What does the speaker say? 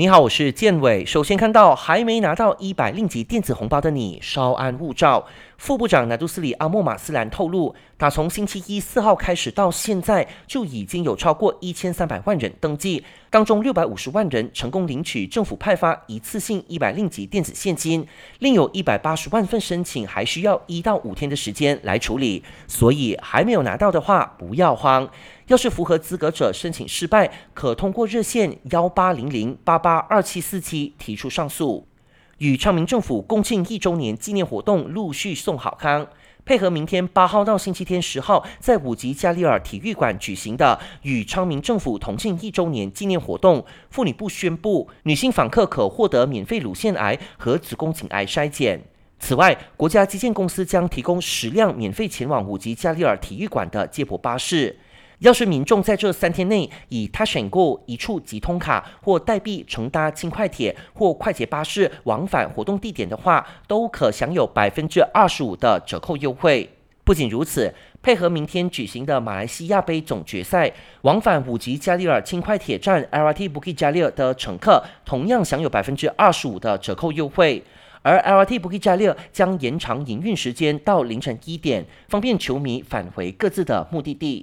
你好，我是建伟。首先看到还没拿到一百令吉电子红包的你，稍安勿躁。副部长拿杜斯里阿莫马斯兰透露，打从星期一四号开始到现在，就已经有超过一千三百万人登记，当中六百五十万人成功领取政府派发一次性一百令吉电子现金，另有一百八十万份申请还需要一到五天的时间来处理。所以还没有拿到的话，不要慌。要是符合资格者申请失败，可通过热线幺八零零八八二七四七提出上诉。与昌明政府共庆一周年纪念活动陆续送好康，配合明天八号到星期天十号在五级加利尔体育馆举行的与昌明政府同庆一周年纪念活动，妇女部宣布女性访客可获得免费乳腺癌和子宫颈癌筛检。此外，国家基建公司将提供十辆免费前往五级加利尔体育馆的接驳巴士。要是民众在这三天内以他选购一处即通卡或代币乘搭轻快铁或快捷巴士往返活动地点的话，都可享有百分之二十五的折扣优惠。不仅如此，配合明天举行的马来西亚杯总决赛，往返五级加利尔轻快铁站 LRT Bukit Jalil 的乘客同样享有百分之二十五的折扣优惠。而 LRT Bukit Jalil 将延长营运时间到凌晨一点，方便球迷返回各自的目的地。